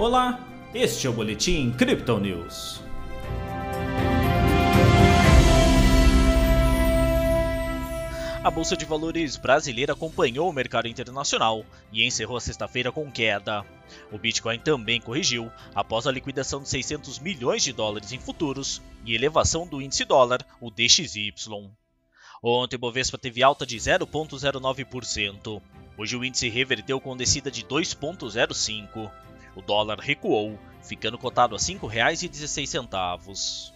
Olá, este é o Boletim Crypto News. A Bolsa de Valores brasileira acompanhou o mercado internacional e encerrou a sexta-feira com queda. O Bitcoin também corrigiu após a liquidação de 600 milhões de dólares em futuros e elevação do índice dólar, o DXY. Ontem o Bovespa teve alta de 0,09%. Hoje o índice reverteu com descida de 2,05%. O dólar recuou, ficando cotado a R$ 5,16.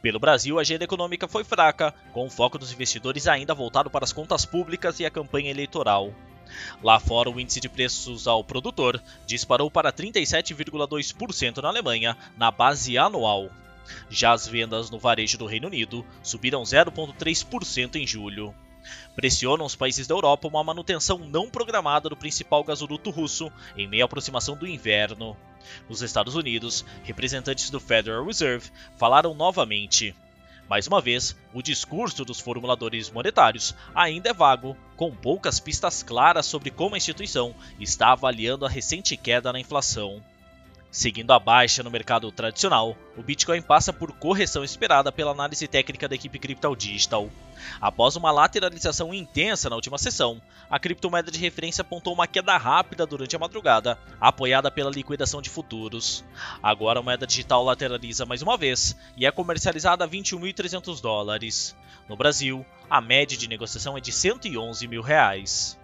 Pelo Brasil, a agenda econômica foi fraca, com o foco dos investidores ainda voltado para as contas públicas e a campanha eleitoral. Lá fora, o índice de preços ao produtor disparou para 37,2% na Alemanha, na base anual. Já as vendas no varejo do Reino Unido subiram 0,3% em julho. Pressionam os países da Europa uma manutenção não programada do principal gasoduto russo em meio à aproximação do inverno. Nos Estados Unidos, representantes do Federal Reserve falaram novamente. Mais uma vez, o discurso dos formuladores monetários ainda é vago, com poucas pistas claras sobre como a instituição está avaliando a recente queda na inflação. Seguindo a baixa no mercado tradicional, o Bitcoin passa por correção esperada pela análise técnica da equipe Crypto Digital. Após uma lateralização intensa na última sessão, a criptomoeda de referência apontou uma queda rápida durante a madrugada, apoiada pela liquidação de futuros. Agora a moeda digital lateraliza mais uma vez e é comercializada a 21.300 dólares. No Brasil, a média de negociação é de 111 mil reais.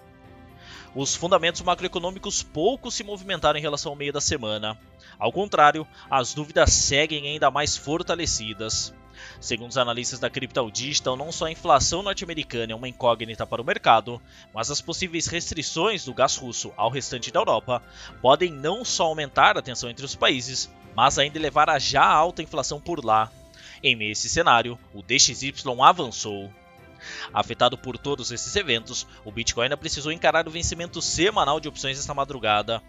Os fundamentos macroeconômicos pouco se movimentaram em relação ao meio da semana. Ao contrário, as dúvidas seguem ainda mais fortalecidas. Segundo os analistas da Crypto não só a inflação norte-americana é uma incógnita para o mercado, mas as possíveis restrições do gás russo ao restante da Europa podem não só aumentar a tensão entre os países, mas ainda levar a já alta inflação por lá. Em meio a esse cenário, o DXY avançou. Afetado por todos esses eventos, o Bitcoin ainda precisou encarar o vencimento semanal de opções esta madrugada.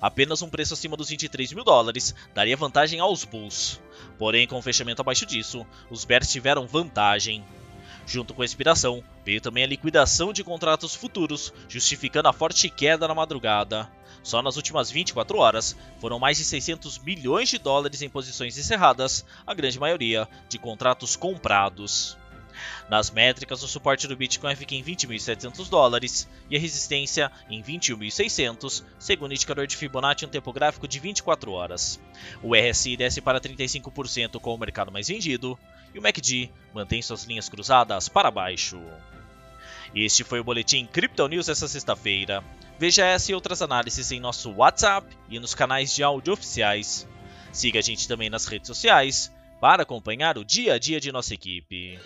Apenas um preço acima dos 23 mil dólares daria vantagem aos Bulls. Porém, com o fechamento abaixo disso, os Bears tiveram vantagem. Junto com a expiração, veio também a liquidação de contratos futuros, justificando a forte queda na madrugada. Só nas últimas 24 horas, foram mais de 600 milhões de dólares em posições encerradas, a grande maioria de contratos comprados. Nas métricas, o suporte do Bitcoin fica em 20.700 dólares e a resistência em 21.600, segundo o indicador de Fibonacci em um tempo gráfico de 24 horas. O RSI desce para 35% com o mercado mais vendido e o MACD mantém suas linhas cruzadas para baixo. Este foi o Boletim Crypto News essa sexta-feira. Veja essa e outras análises em nosso WhatsApp e nos canais de áudio oficiais. Siga a gente também nas redes sociais para acompanhar o dia a dia de nossa equipe.